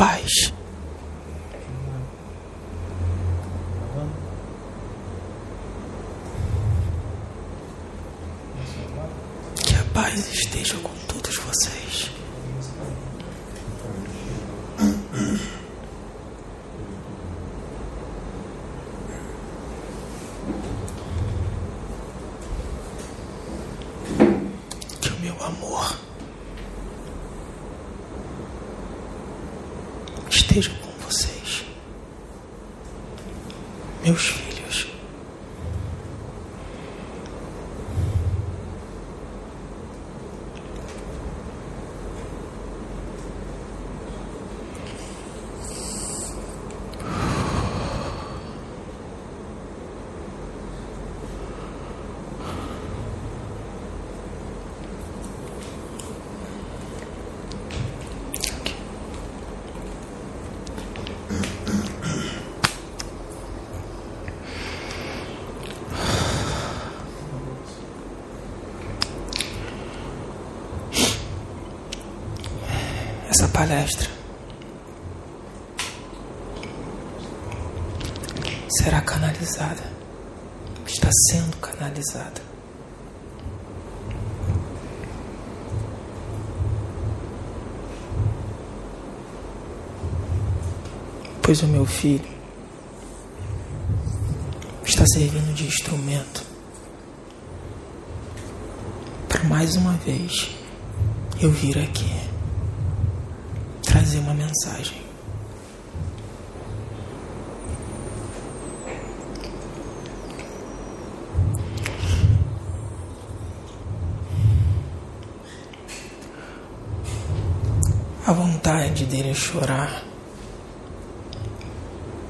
paz. Que a paz esteja com todos vocês. Que o meu amor esteja com vocês, meus filhos. Essa palestra. Será canalizada, está sendo canalizada. Pois o meu filho está servindo de instrumento. Para mais uma vez eu vir aqui trazer uma mensagem. A vontade dele chorar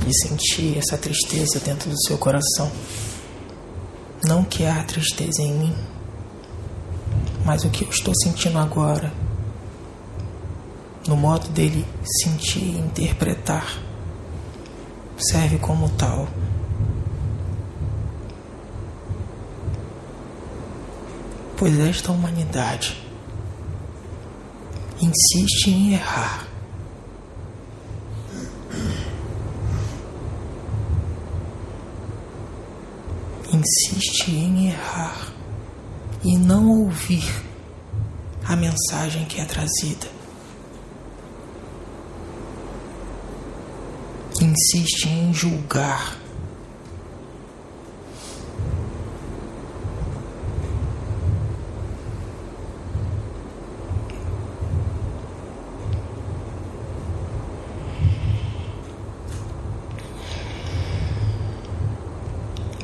e sentir essa tristeza dentro do seu coração. Não que há tristeza em mim, mas o que eu estou sentindo agora no modo dele sentir e interpretar, serve como tal. Pois esta humanidade insiste em errar. Insiste em errar e não ouvir a mensagem que é trazida. Insiste em julgar.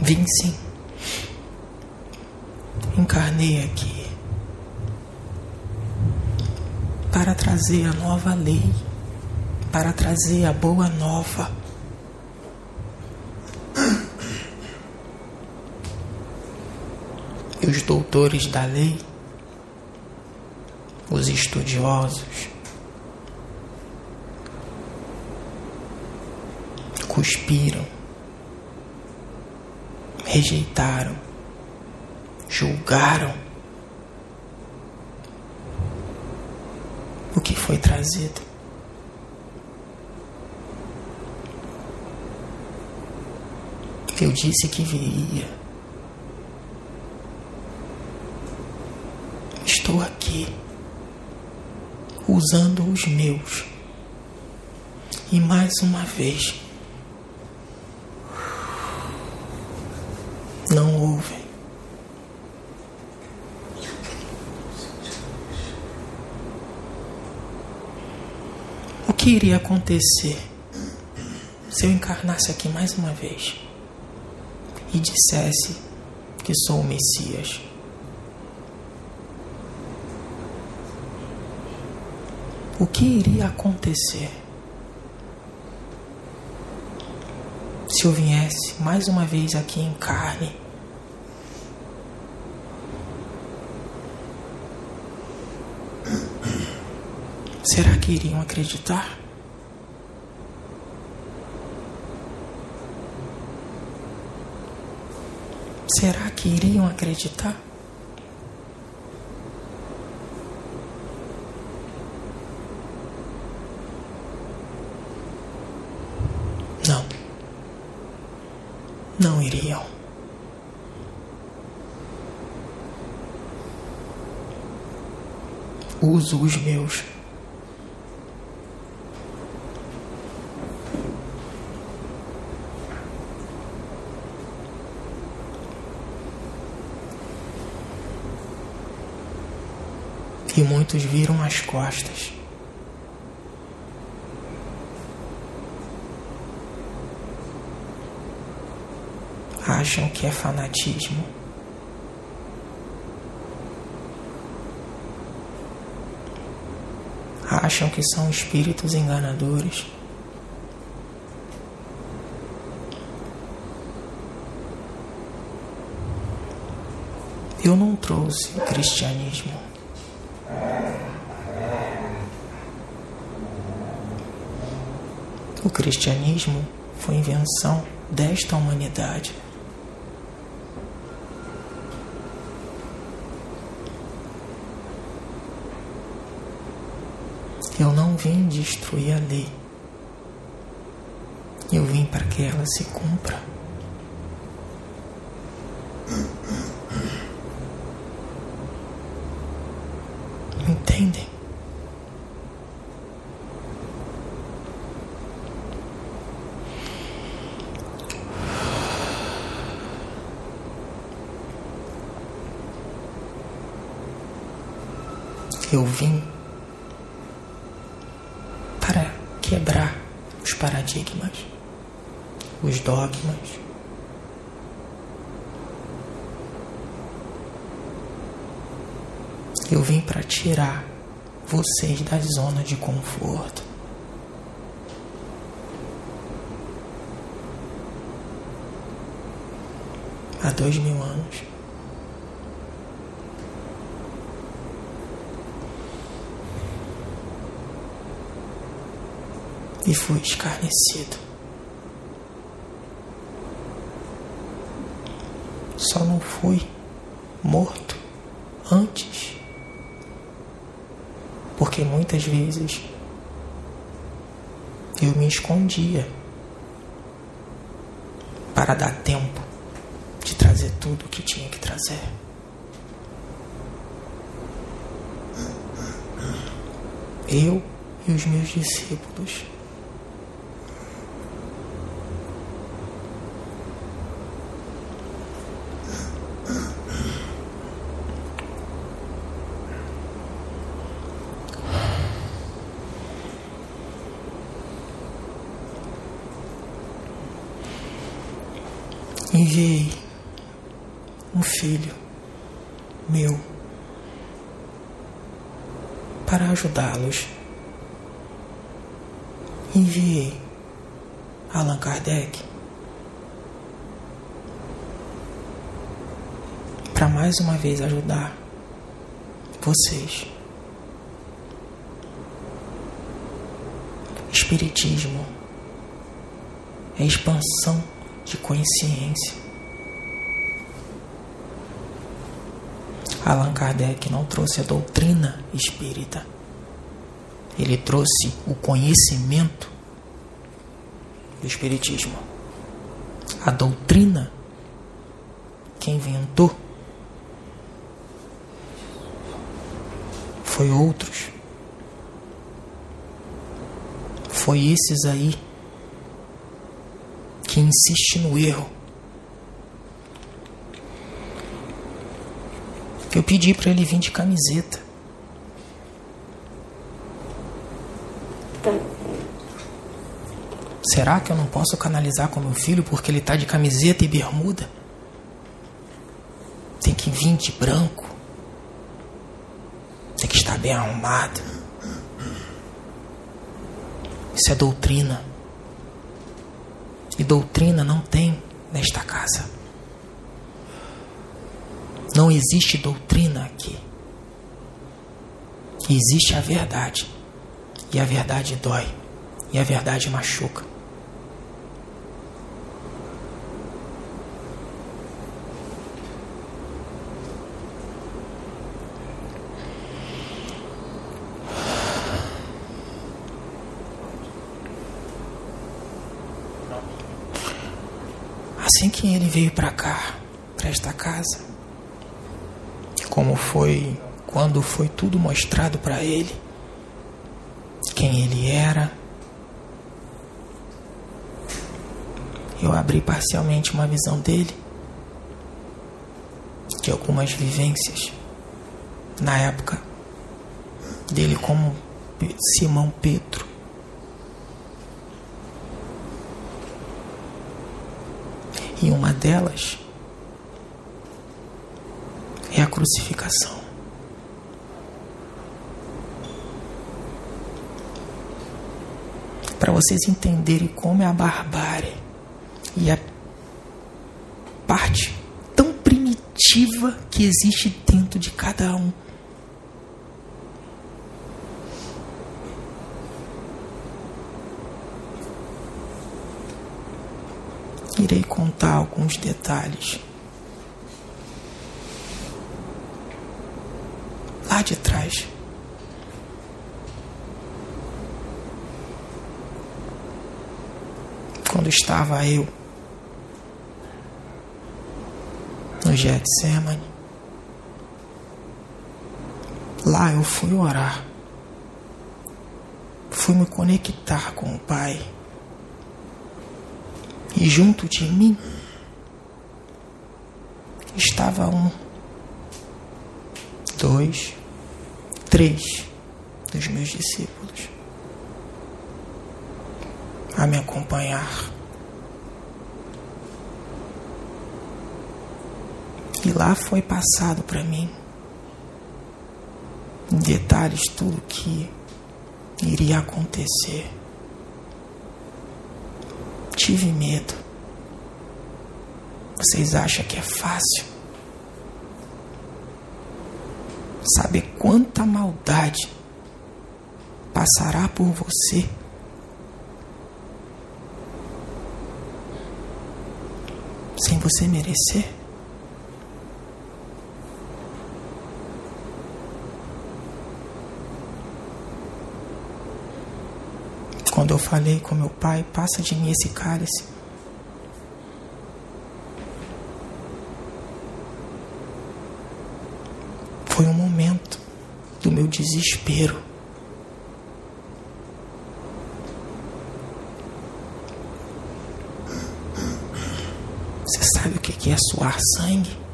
Vim sim. Encarnei aqui para trazer a nova lei para trazer a boa nova. Os doutores da lei, os estudiosos, cuspiram, rejeitaram, julgaram o que foi trazido. Eu disse que viria. Estou aqui, usando os meus. E mais uma vez, não ouvem. O que iria acontecer se eu encarnasse aqui mais uma vez? e dissesse que sou o Messias. O que iria acontecer se eu viesse mais uma vez aqui em carne? Será que iriam acreditar? Será que iriam acreditar? não iriam. Uso os meus. E muitos viram as costas. acham que é fanatismo. Acham que são espíritos enganadores. Eu não trouxe o cristianismo. O cristianismo foi invenção desta humanidade. Eu não vim destruir a lei. Eu vim para que ela se cumpra. Entendem? Eu vim quebrar os paradigmas, os dogmas. Eu vim para tirar vocês da zona de conforto. Há dois mil anos. e fui escarnecido. Só não fui morto antes, porque muitas vezes eu me escondia para dar tempo de trazer tudo o que tinha que trazer. Eu e os meus discípulos. enviei um filho meu para ajudá-los. Enviei Allan Kardec para mais uma vez ajudar vocês. Espiritismo é expansão de consciência. Allan Kardec não trouxe a doutrina espírita. Ele trouxe o conhecimento do Espiritismo. A doutrina que inventou foi outros. Foi esses aí que insiste no erro. Eu pedi para ele vir de camiseta. Será que eu não posso canalizar com meu filho porque ele tá de camiseta e bermuda? Tem que vir de branco. Bem arrumado. Isso é doutrina. E doutrina não tem nesta casa. Não existe doutrina aqui. Existe a verdade. E a verdade dói. E a verdade machuca. Assim que ele veio para cá, para esta casa, como foi quando foi tudo mostrado para ele, quem ele era, eu abri parcialmente uma visão dele, de algumas vivências na época dele como Simão Pedro. E uma delas é a crucificação. Para vocês entenderem como é a barbárie e a parte tão primitiva que existe dentro de cada um. Irei contar alguns detalhes. Lá de trás. Quando estava eu no Getsemane, lá eu fui orar, fui me conectar com o Pai e junto de mim estava um, dois, três dos meus discípulos a me acompanhar. E lá foi passado para mim, em detalhes, tudo que iria acontecer tive medo. Vocês acham que é fácil? Sabe quanta maldade passará por você? Sem você merecer? Quando eu falei com meu pai, passa de mim esse cálice. Foi um momento do meu desespero. Você sabe o que é suar sangue?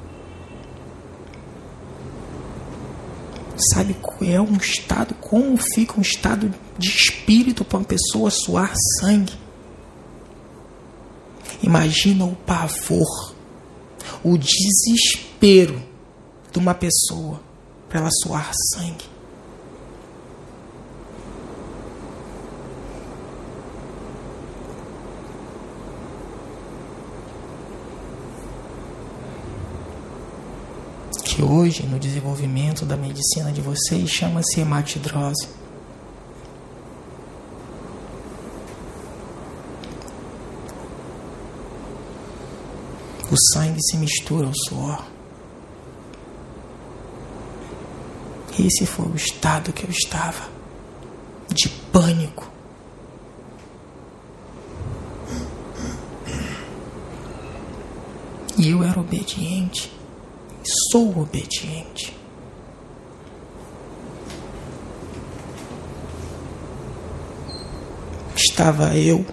Sabe qual é um estado, como fica um estado de espírito para uma pessoa suar sangue. Imagina o pavor, o desespero de uma pessoa para ela suar sangue. que hoje, no desenvolvimento da medicina de vocês, chama-se hematidrose. O sangue se mistura ao suor. Esse foi o estado que eu estava, de pânico. E eu era obediente sou obediente. Estava eu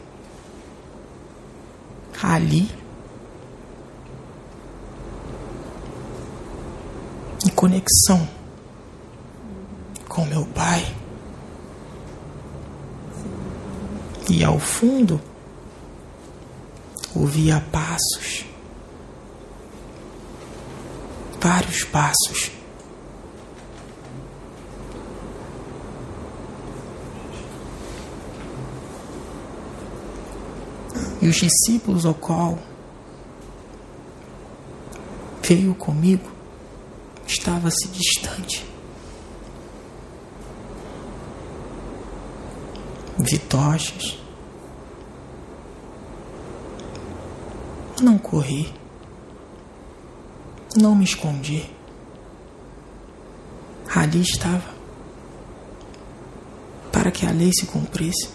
ali em conexão com meu pai. E ao fundo ouvia passos vários passos. E os discípulos ao qual veio comigo estava-se distante. Vitochas. Não corri. Não me escondi. Ali estava. Para que a lei se cumprisse.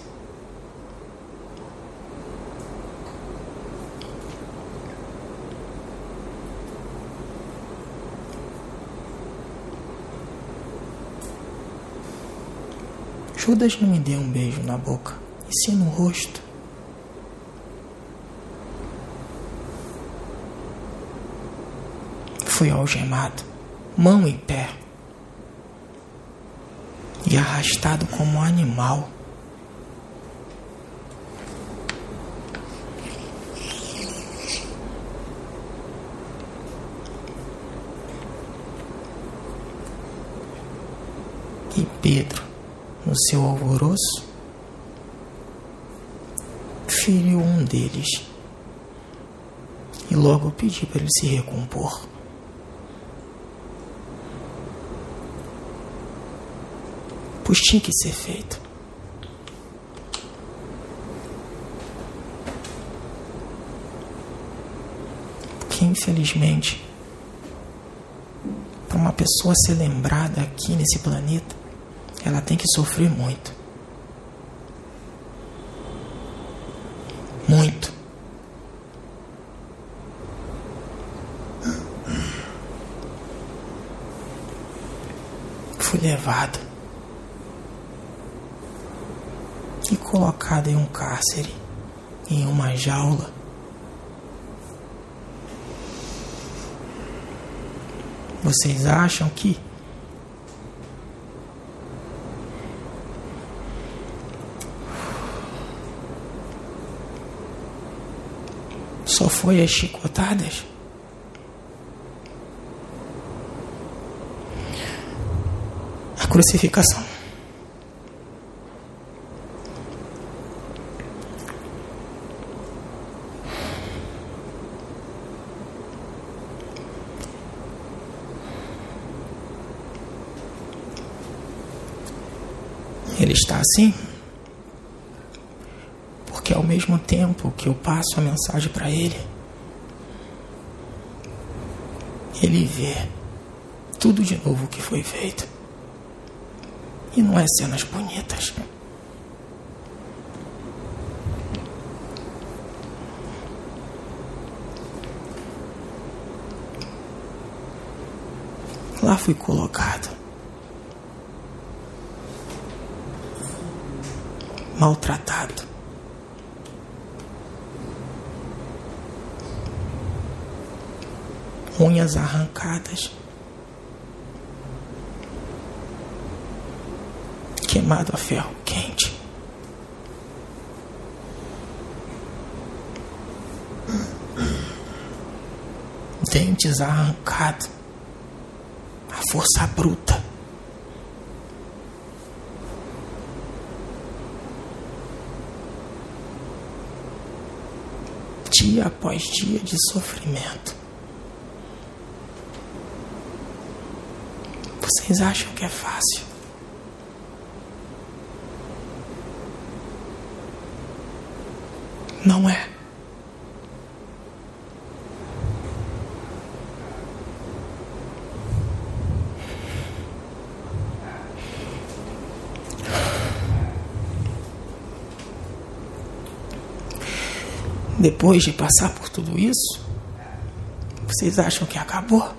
Judas não me deu um beijo na boca, e sim no rosto. Fui algemado, mão e pé, e arrastado como um animal. E Pedro, no seu alvoroço, feriu um deles e logo pedi para ele se recompor. Pois tinha que ser feito. Porque infelizmente, para uma pessoa ser lembrada aqui nesse planeta, ela tem que sofrer muito. Muito. Fui levado e colocado em um cárcere, em uma jaula. Vocês acham que só foi as chicotadas? A crucificação. Ele está assim? Porque ao mesmo tempo que eu passo a mensagem para ele, ele vê tudo de novo que foi feito. E não é cenas bonitas. Lá fui colocado. Maltratado. Unhas arrancadas. queimado a ferro quente. Dentes arrancados, a força bruta. Dia após dia de sofrimento. Vocês acham que é fácil? Não é. Depois de passar por tudo isso, vocês acham que acabou?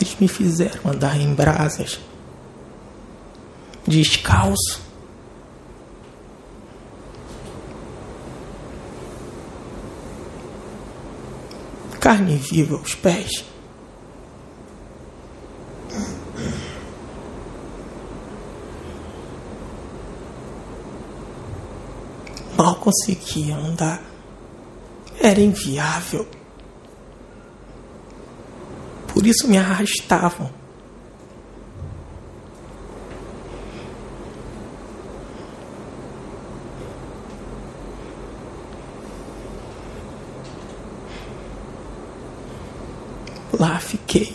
Eles me fizeram andar em brasas descalço. Carne viva aos pés. Conseguia andar. Era inviável. Por isso me arrastavam. Lá fiquei.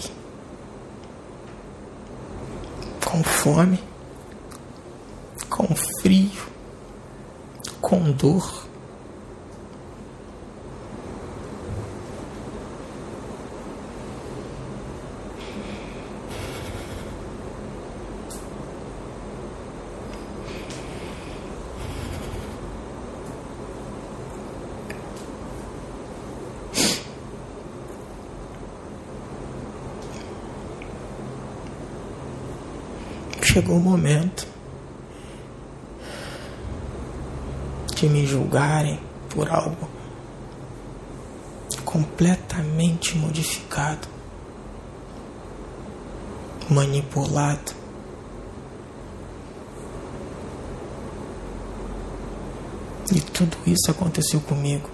Com fome, Chegou o momento. De me julgarem por algo completamente modificado, manipulado. E tudo isso aconteceu comigo.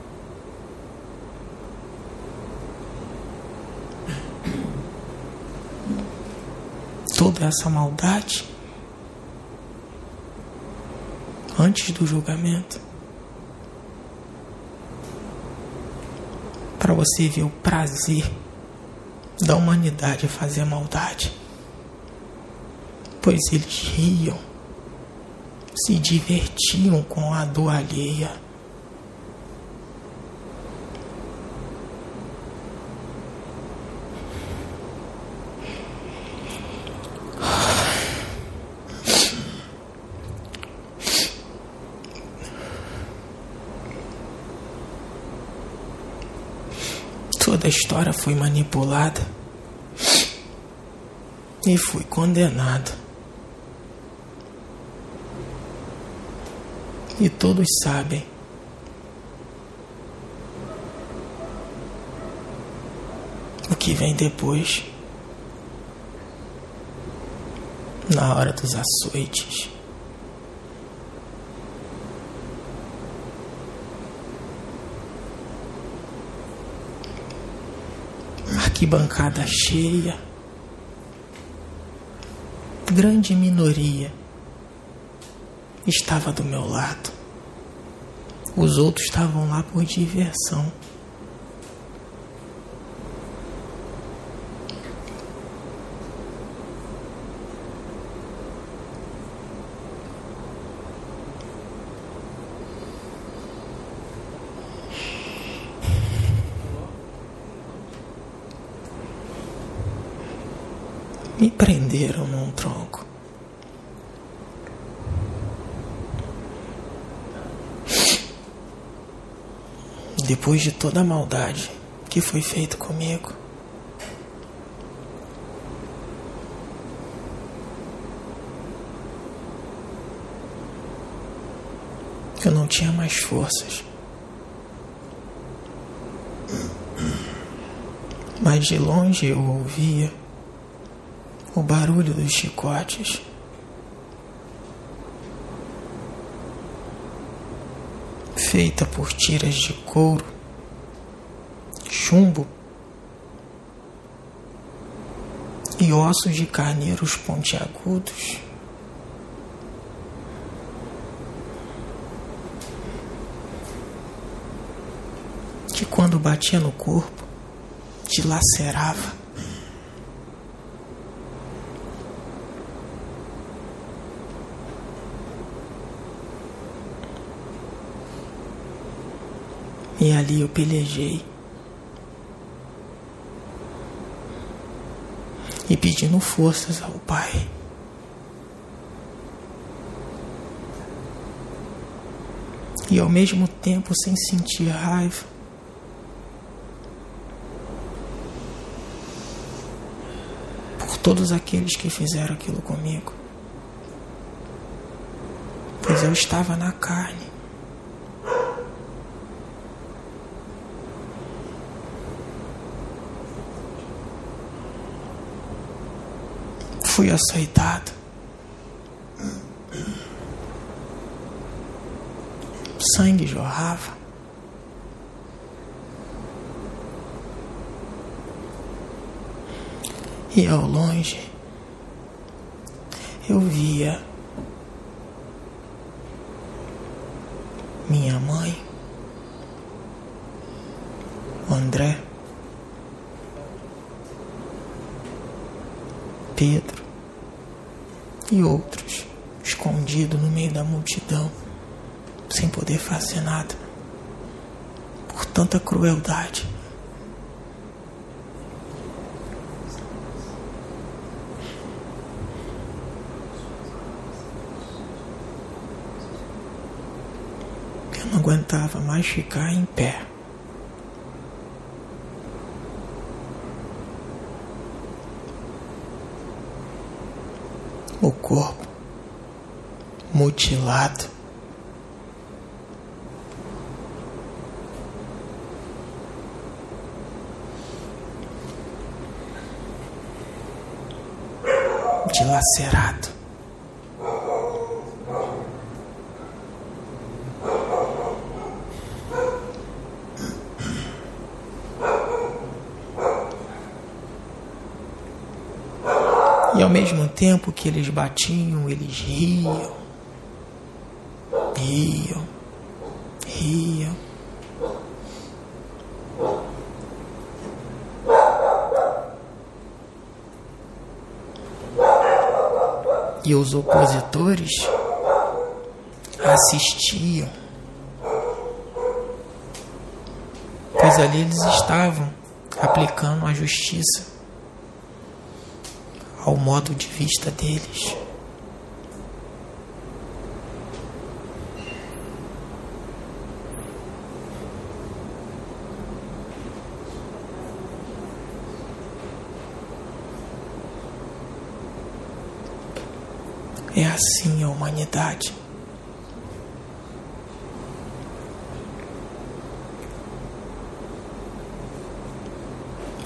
Toda essa maldade antes do julgamento. Para você ver o prazer da humanidade fazer maldade. Pois eles riam, se divertiam com a dor alheia. História foi manipulada e fui condenado. E todos sabem. O que vem depois, na hora dos açoites. Arquibancada cheia, grande minoria estava do meu lado. Os outros estavam lá por diversão. Me prenderam num tronco. Depois de toda a maldade que foi feita comigo, eu não tinha mais forças. Mas de longe eu ouvia o barulho dos chicotes. Feita por tiras de couro, chumbo e ossos de carneiros pontiagudos. Que quando batia no corpo, dilacerava. E ali eu pelejei. E pedindo forças ao Pai. E ao mesmo tempo sem sentir raiva. Por todos aqueles que fizeram aquilo comigo. Pois eu estava na carne. Fui aceitado. Sangue jorrava. E ao longe eu via minha mãe, André, Pedro, e outros escondidos no meio da multidão, sem poder fazer nada, por tanta crueldade. Eu não aguentava mais ficar em pé. O corpo mutilado. Dilacerado. Mesmo tempo que eles batiam, eles riam, riam, riam. E os opositores assistiam, pois ali eles estavam aplicando a justiça ao modo de vista deles. É assim a humanidade.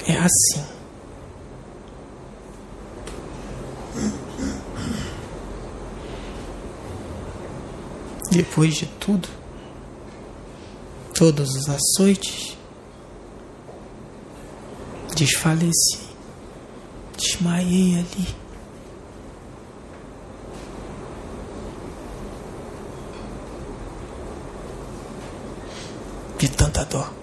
É assim. Depois de tudo, todos os açoites, desfaleci, desmaiei ali. De tanta dor.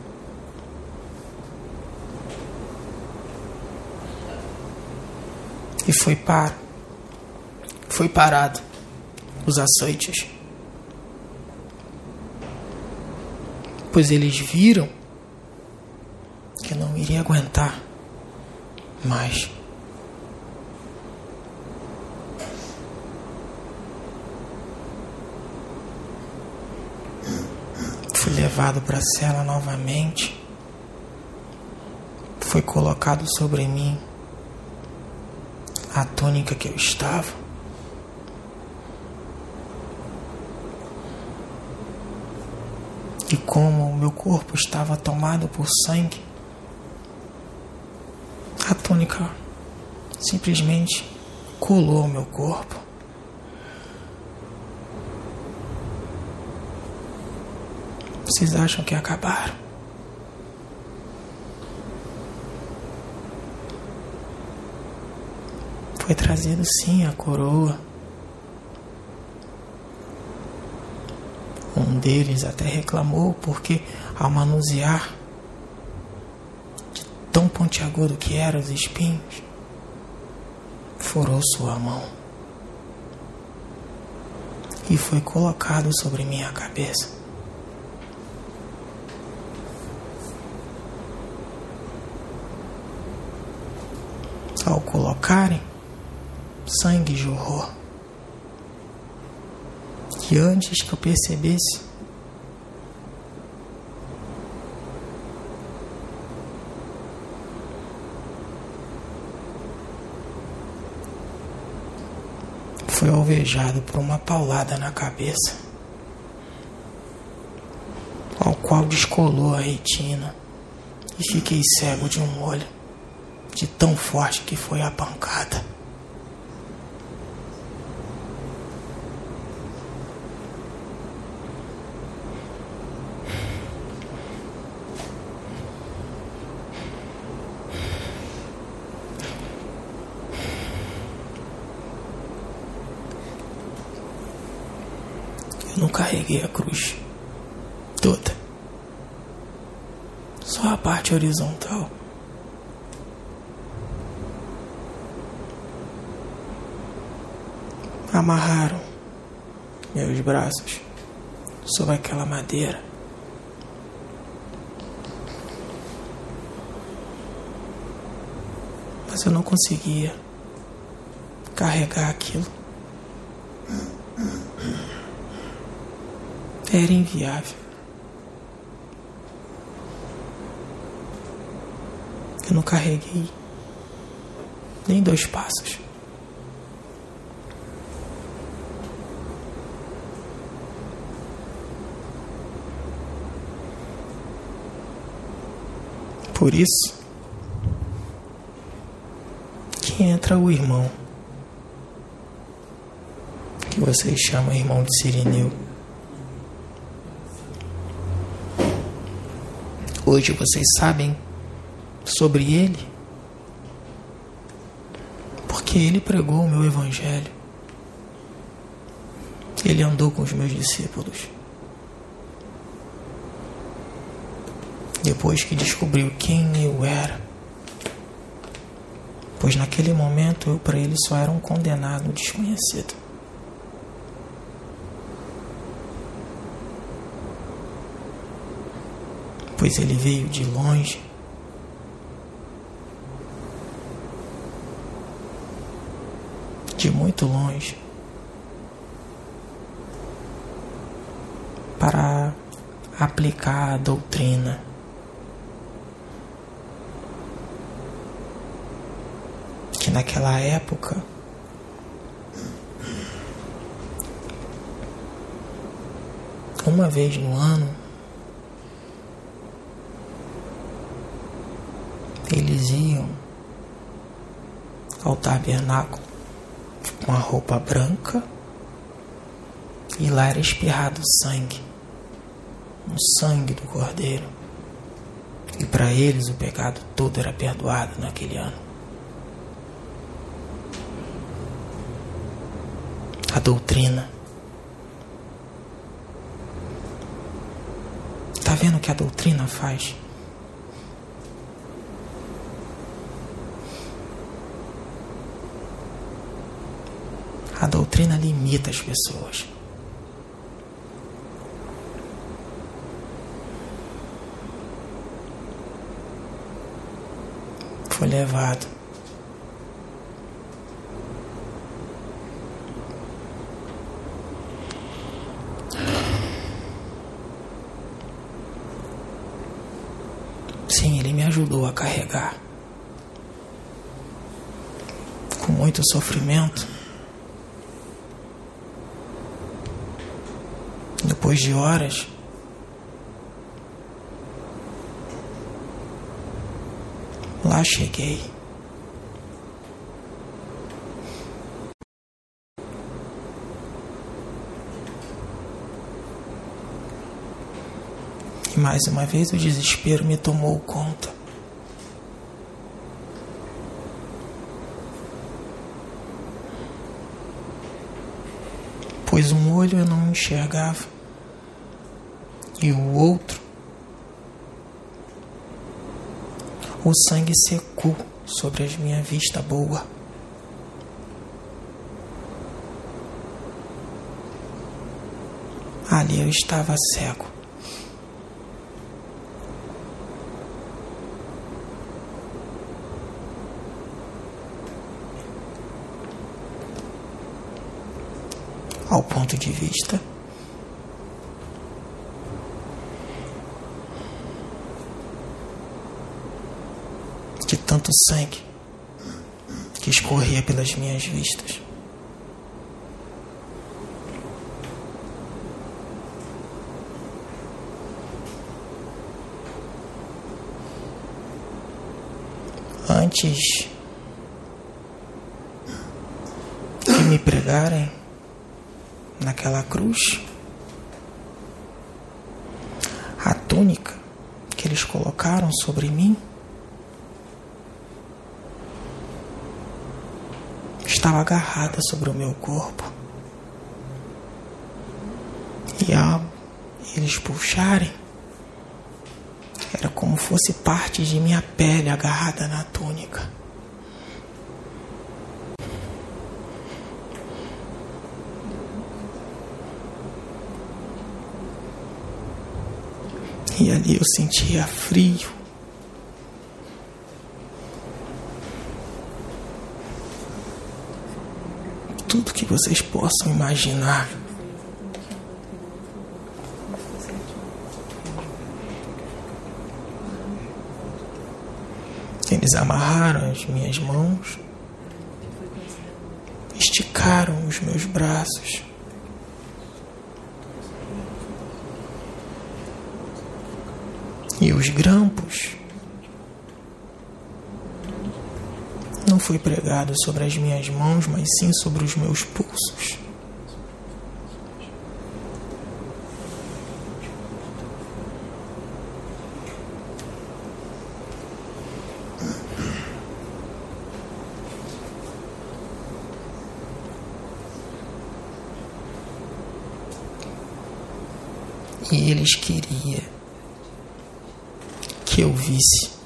E foi para. Foi parado os açoites. Pois eles viram que não iria aguentar mais. Fui levado para a cela novamente. Foi colocado sobre mim a túnica que eu estava. E como o meu corpo estava tomado por sangue, a túnica simplesmente colou o meu corpo. Vocês acham que acabaram? Foi trazido sim a coroa. Um deles até reclamou porque, ao manusear, de tão pontiagudo que eram os espinhos, furou sua mão e foi colocado sobre minha cabeça. Ao colocarem, sangue jorrou que antes que eu percebesse, foi alvejado por uma paulada na cabeça, ao qual descolou a retina e fiquei cego de um olho, de tão forte que foi a pancada. Eu não carreguei a cruz toda. Só a parte horizontal. Amarraram meus braços sobre aquela madeira. Mas eu não conseguia carregar aquilo era inviável. Eu não carreguei nem dois passos. Por isso que entra o irmão, que vocês chamam irmão de Sirineu. Hoje vocês sabem sobre ele, porque ele pregou o meu evangelho. Ele andou com os meus discípulos. Depois que descobriu quem eu era, pois naquele momento eu para ele só era um condenado desconhecido. Pois ele veio de longe. De muito longe. para aplicar a doutrina. Que naquela época uma vez no ano eles iam ao tabernáculo com a roupa branca e lá era espirrado sangue no sangue do Cordeiro. E para eles o pecado todo era perdoado naquele ano. A doutrina. Está vendo o que a doutrina faz? A doutrina limita as pessoas. foi levado. Sim, ele me ajudou a carregar. Com muito sofrimento. Depois de horas, Lá cheguei. E mais uma vez o desespero me tomou conta. Pois um olho eu não enxergava e o outro o sangue secou sobre a minha vista boa. Ali eu estava cego. Ao ponto de vista de tanto sangue que escorria pelas minhas vistas. Antes de me pregarem naquela cruz, a túnica que eles colocaram sobre mim estava agarrada sobre o meu corpo. E ao eles puxarem, era como fosse parte de minha pele agarrada na túnica. E ali eu sentia frio. tudo que vocês possam imaginar. Eles amarraram as minhas mãos, esticaram os meus braços. E os grampos não foi pregado sobre as minhas mãos, mas sim sobre os meus pulsos. E eles queriam que eu visse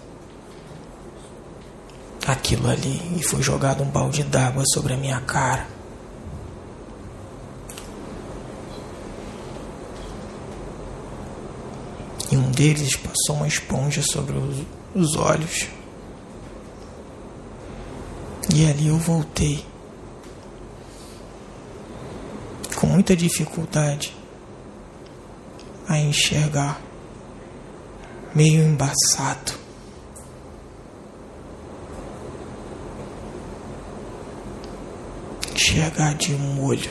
aquilo ali e foi jogado um balde d'água sobre a minha cara. E um deles passou uma esponja sobre os, os olhos. E ali eu voltei. Com muita dificuldade a enxergar, meio embaçado. Enxergar de um olho.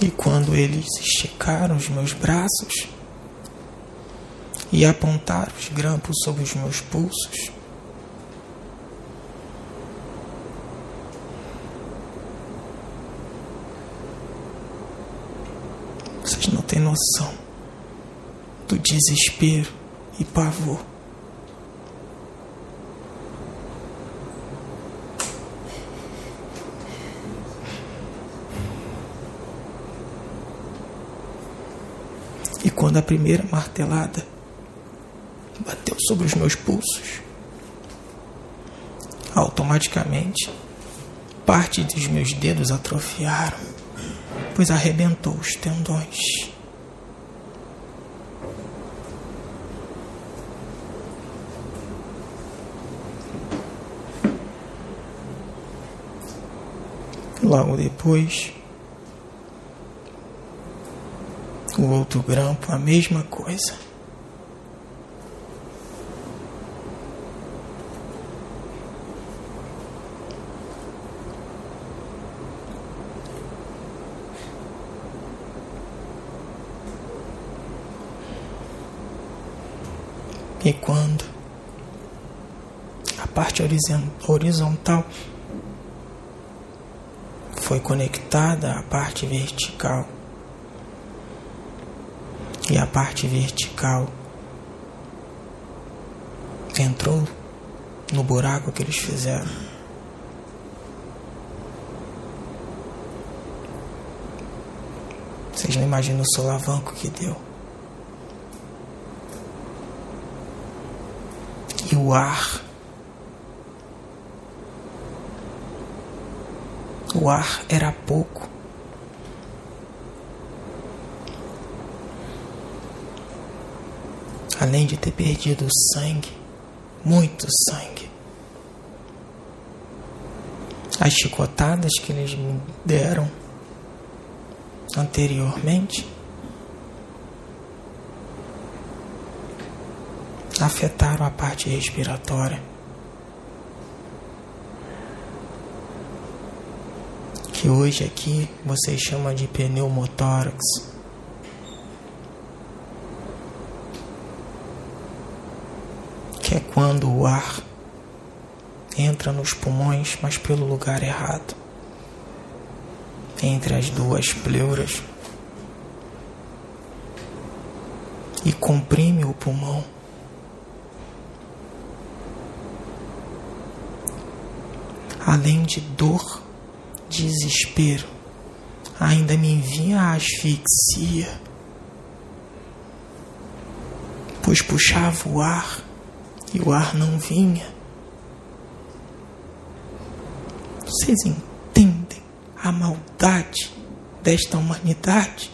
E quando eles esticaram os meus braços e apontaram os grampos sobre os meus pulsos, Vocês não têm noção do desespero e pavor. E quando a primeira martelada bateu sobre os meus pulsos, automaticamente parte dos meus dedos atrofiaram pois arrebentou os tendões. Logo depois, o outro grampo, a mesma coisa. E quando a parte horizontal foi conectada à parte vertical e a parte vertical entrou no buraco que eles fizeram. Vocês não imaginam o solavanco que deu. e o ar. O ar era pouco. Além de ter perdido sangue, muito sangue. As chicotadas que eles me deram anteriormente afetaram a parte respiratória. Que hoje aqui vocês chamam de pneumotórax. Que é quando o ar entra nos pulmões, mas pelo lugar errado. Entre as duas pleuras. E comprime o pulmão. além de dor, desespero, ainda me vinha a asfixia, pois puxava o ar e o ar não vinha. Vocês entendem a maldade desta humanidade?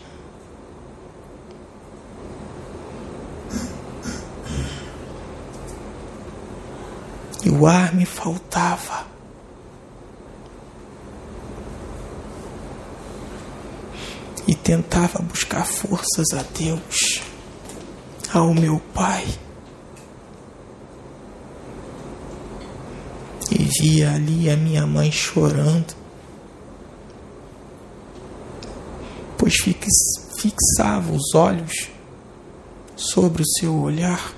E o ar me faltava. e tentava buscar forças a Deus, ao meu Pai. via ali a minha mãe chorando, pois fixava os olhos sobre o seu olhar.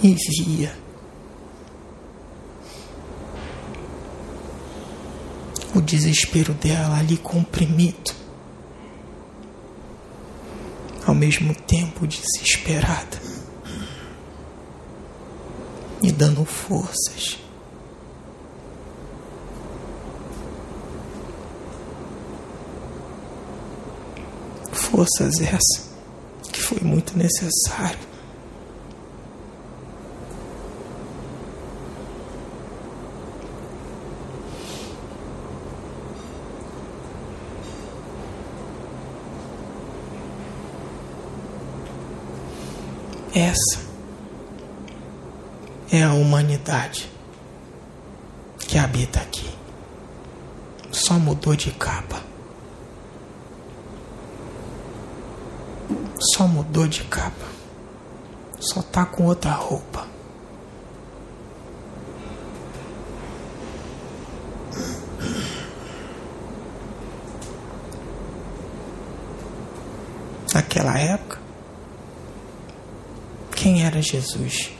E via o desespero dela ali comprimido mesmo tempo desesperada e dando forças. Forças essa que foi muito necessário Essa é a humanidade que habita aqui. Só mudou de capa. Só mudou de capa. Só tá com outra roupa. Naquela época, quem era Jesus.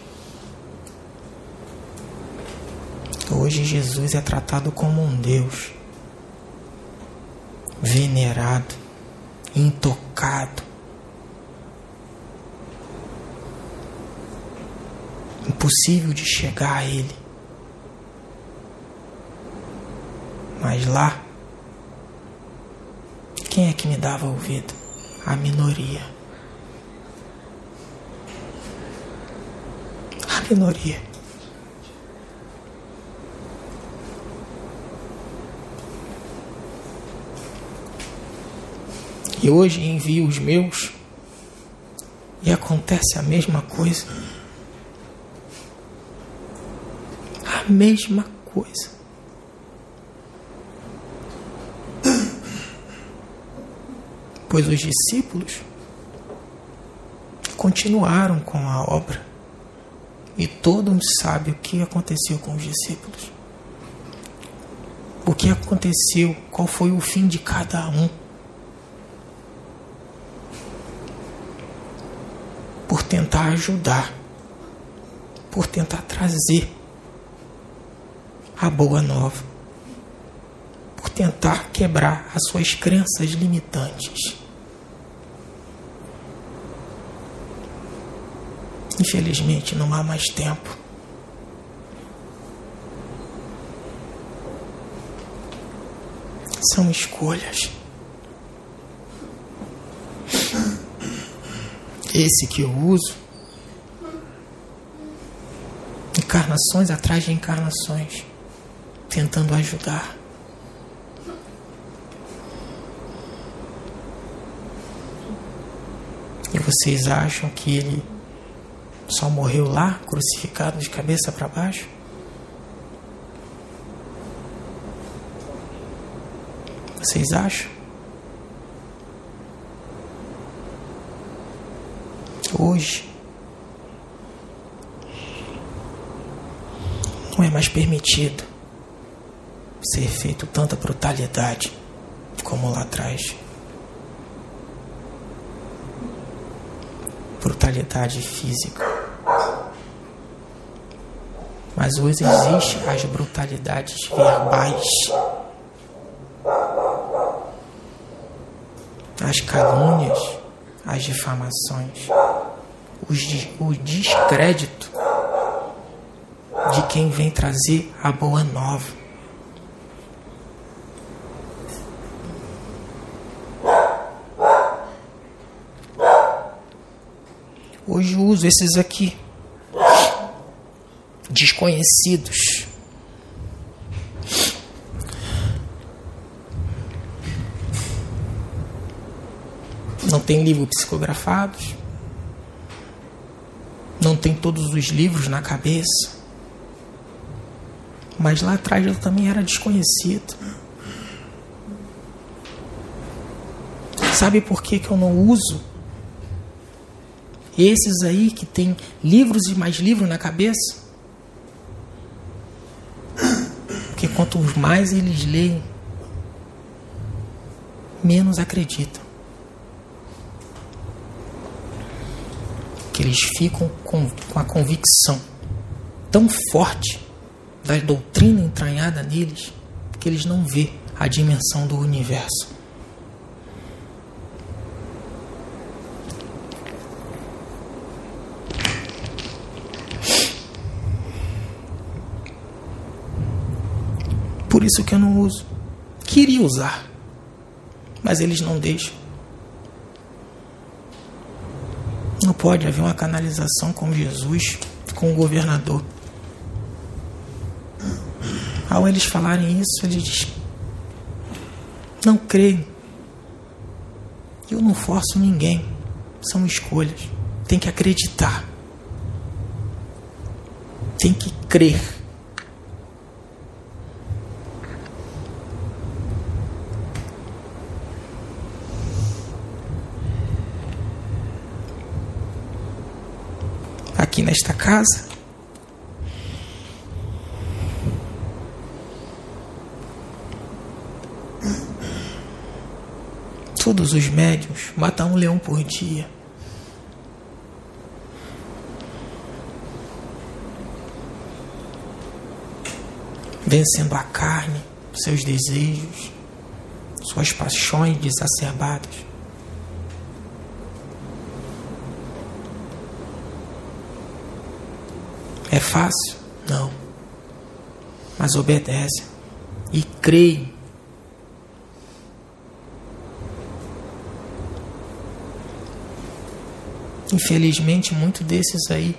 Hoje Jesus é tratado como um Deus, venerado, intocado, impossível de chegar a Ele. Mas lá, quem é que me dava ouvido? A minoria. Minoria. E hoje envio os meus e acontece a mesma coisa. A mesma coisa. Pois os discípulos continuaram com a obra. E todo mundo sabe o que aconteceu com os discípulos. O que aconteceu, qual foi o fim de cada um. Por tentar ajudar, por tentar trazer a boa nova, por tentar quebrar as suas crenças limitantes. Infelizmente, não há mais tempo. São escolhas. Esse que eu uso, encarnações atrás de encarnações, tentando ajudar. E vocês acham que ele só morreu lá, crucificado de cabeça para baixo? Vocês acham? Hoje não é mais permitido ser feito tanta brutalidade como lá atrás. Brutalidade física. Mas hoje existe as brutalidades verbais, as calúnias, as difamações, o descrédito de quem vem trazer a boa nova. Hoje uso esses aqui desconhecidos. Não tem livro psicografados. Não tem todos os livros na cabeça. Mas lá atrás eu também era desconhecido. Sabe por que, que eu não uso? Esses aí que tem livros e mais livros na cabeça? Porque quanto mais eles leem, menos acreditam. Que eles ficam com, com a convicção tão forte da doutrina entranhada neles que eles não vê a dimensão do universo. Por isso que eu não uso. Queria usar, mas eles não deixam. Não pode haver uma canalização com Jesus, com o governador. Ao eles falarem isso, ele diz: Não creio. Eu não forço ninguém. São escolhas. Tem que acreditar. Tem que crer. Nesta casa, Todos os médios matam um leão por dia. Vencendo a carne, seus desejos, suas paixões desacerbadas. É fácil? Não. Mas obedece e creio Infelizmente, muitos desses aí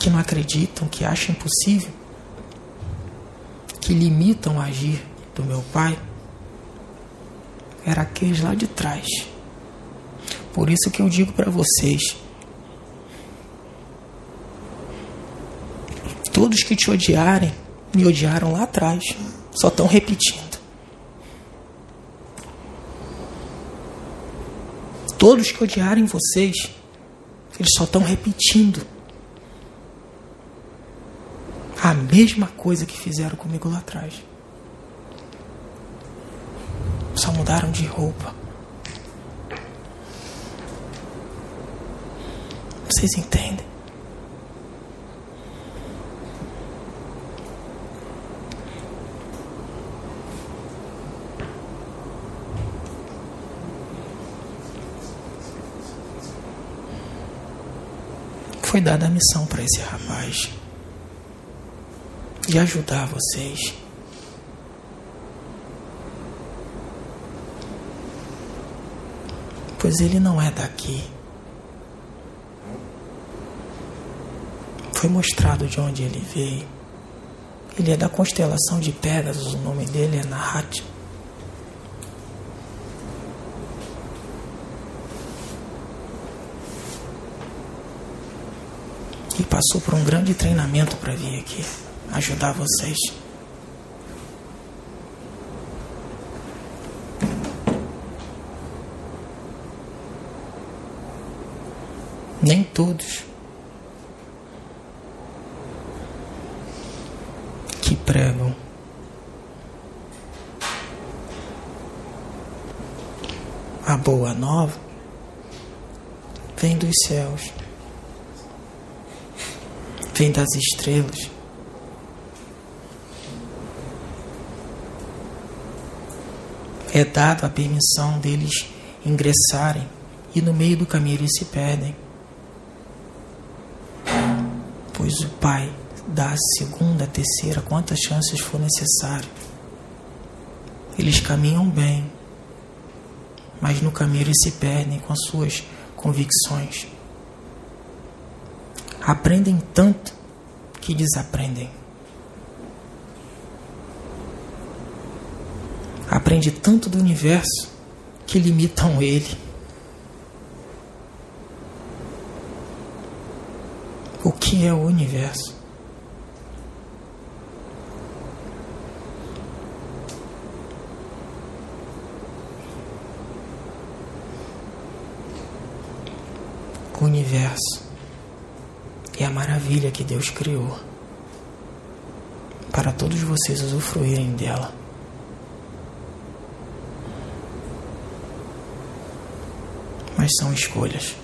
que não acreditam, que acham impossível, que limitam o agir do meu pai, era aqueles lá de trás. Por isso que eu digo para vocês, todos que te odiarem, me odiaram lá atrás, só estão repetindo. Todos que odiarem vocês, eles só estão repetindo a mesma coisa que fizeram comigo lá atrás. Só mudaram de roupa. Vocês entendem? Dada a missão para esse rapaz de ajudar vocês. Pois ele não é daqui. Foi mostrado de onde ele veio. Ele é da constelação de Pegasus, o nome dele é Nahat. e passou por um grande treinamento para vir aqui ajudar vocês. Nem todos. Que pregam. A boa nova vem dos céus vem das estrelas. É dado a permissão deles ingressarem e no meio do caminho eles se perdem. Pois o Pai dá a segunda, a terceira, quantas chances for necessário. Eles caminham bem, mas no caminho eles se perdem com as suas convicções aprendem tanto que desaprendem. Aprende tanto do universo que limitam ele. O que é o universo? O universo e a maravilha que Deus criou para todos vocês usufruírem dela. Mas são escolhas.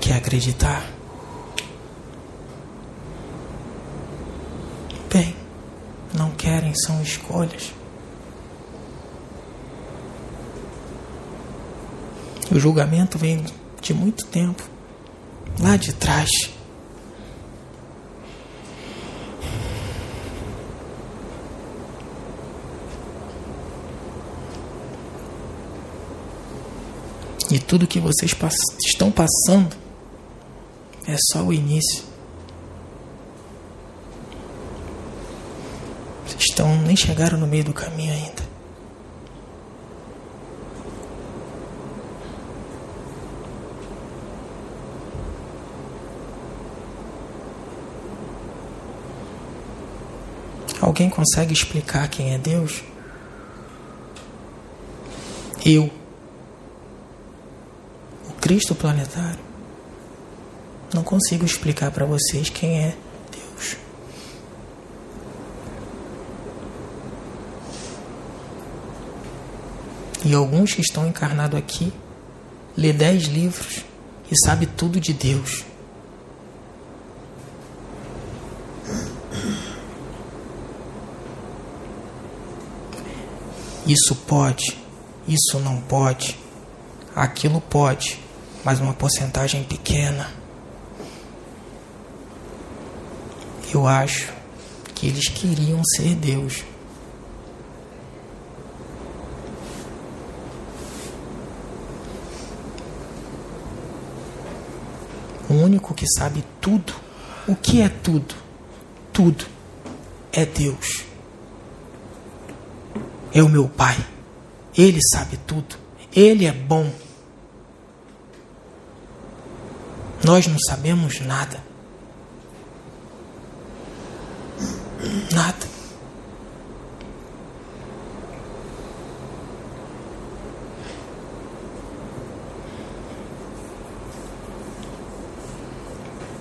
Quer acreditar? Bem, não querem, são escolhas. O julgamento vem de muito tempo, lá de trás. E tudo que vocês pass estão passando é só o início. Vocês estão nem chegaram no meio do caminho ainda. Alguém consegue explicar quem é Deus? Eu. O Cristo planetário. Não consigo explicar para vocês quem é Deus. E alguns que estão encarnados aqui lê dez livros e sabe tudo de Deus. Isso pode, isso não pode, aquilo pode, mas uma porcentagem pequena. Eu acho que eles queriam ser Deus. O único que sabe tudo, o que é tudo? Tudo é Deus é o meu Pai. Ele sabe tudo. Ele é bom. Nós não sabemos nada. Nada.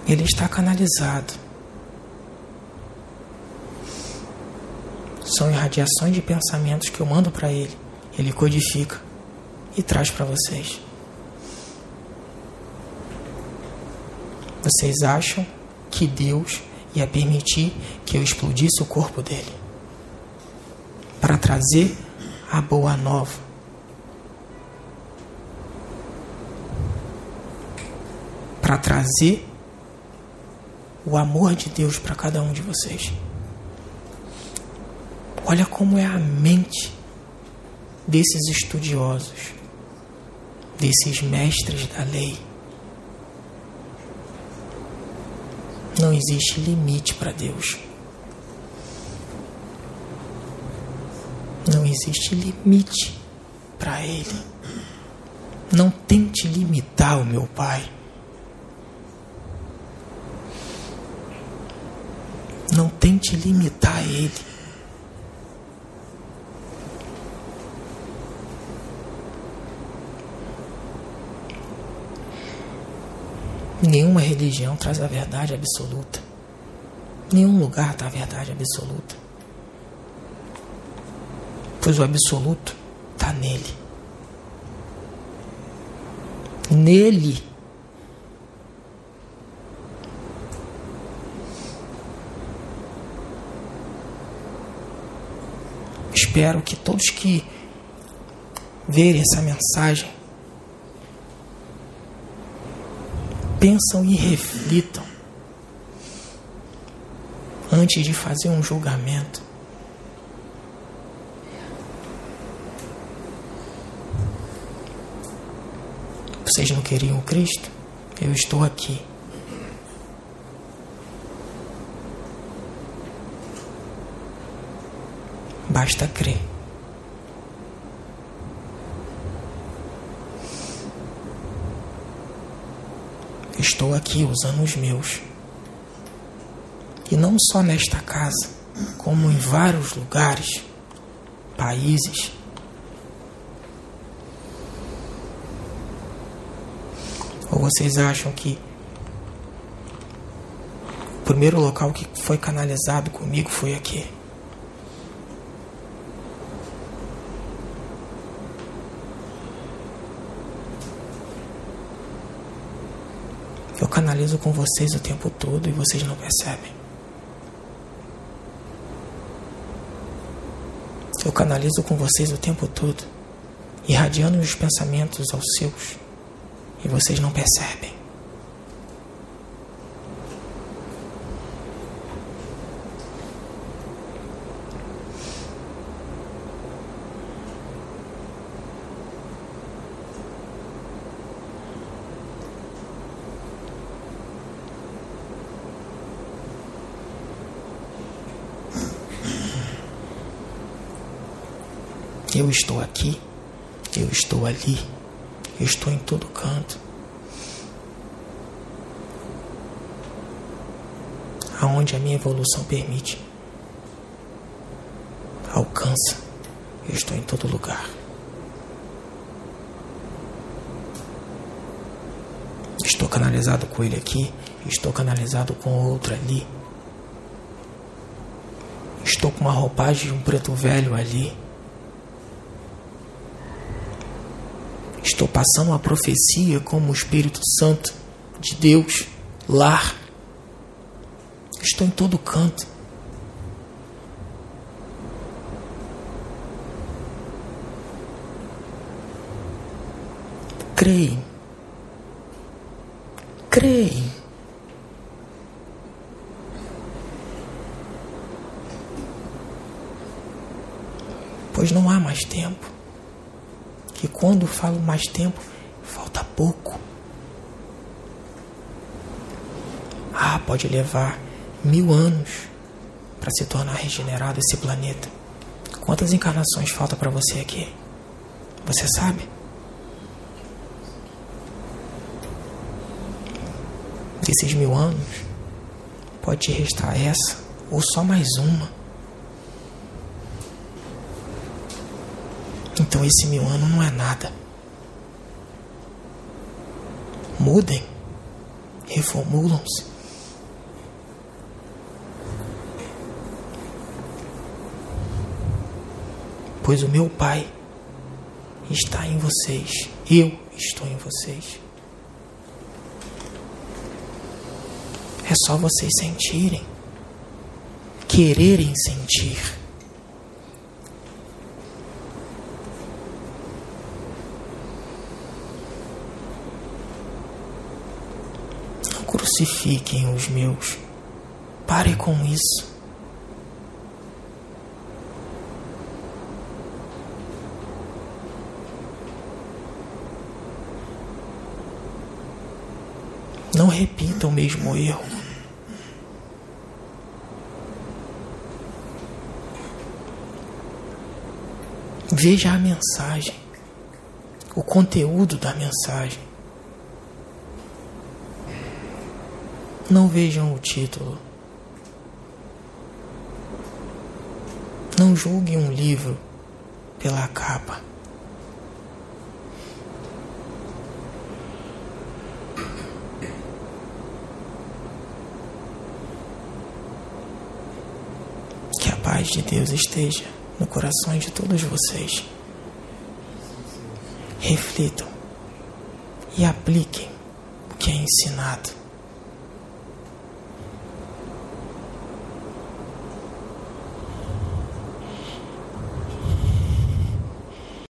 Ele está canalizado. São irradiações de pensamentos que eu mando para ele. Ele codifica e traz para vocês. Vocês acham que Deus ia permitir que eu explodisse o corpo dele para trazer a boa nova? Para trazer o amor de Deus para cada um de vocês. Olha como é a mente desses estudiosos, desses mestres da lei. Não existe limite para Deus. Não existe limite para Ele. Não tente limitar o meu Pai. Não tente limitar Ele. Nenhuma religião traz a verdade absoluta. Nenhum lugar dá a verdade absoluta. Pois o absoluto está nele. Nele. Espero que todos que verem essa mensagem pensam e reflitam antes de fazer um julgamento. Vocês não queriam Cristo? Eu estou aqui. Basta crer. Estou aqui usando os meus. E não só nesta casa, como em vários lugares, países. Ou vocês acham que o primeiro local que foi canalizado comigo foi aqui? Eu canalizo com vocês o tempo todo e vocês não percebem. Eu canalizo com vocês o tempo todo, irradiando os pensamentos aos seus, e vocês não percebem. Eu estou aqui, eu estou ali, eu estou em todo canto. Aonde a minha evolução permite, alcança, eu estou em todo lugar. Estou canalizado com ele aqui, estou canalizado com outro ali. Estou com uma roupagem de um preto velho ali. Estou passando uma profecia como o Espírito Santo de Deus, lar. Estou em todo canto. Creio. Pois não há mais tempo que quando falo mais tempo, falta pouco. Ah, pode levar mil anos para se tornar regenerado esse planeta. Quantas encarnações falta para você aqui? Você sabe? Desses mil anos, pode restar essa ou só mais uma. Então esse mil ano não é nada. Mudem, reformulam-se. Pois o meu Pai está em vocês, eu estou em vocês. É só vocês sentirem, quererem sentir. Crucifiquem os meus. Pare com isso. Não repita o mesmo erro. Veja a mensagem, o conteúdo da mensagem. Não vejam o título. Não julguem um livro pela capa. Que a paz de Deus esteja no coração de todos vocês. Reflitam e apliquem o que é ensinado.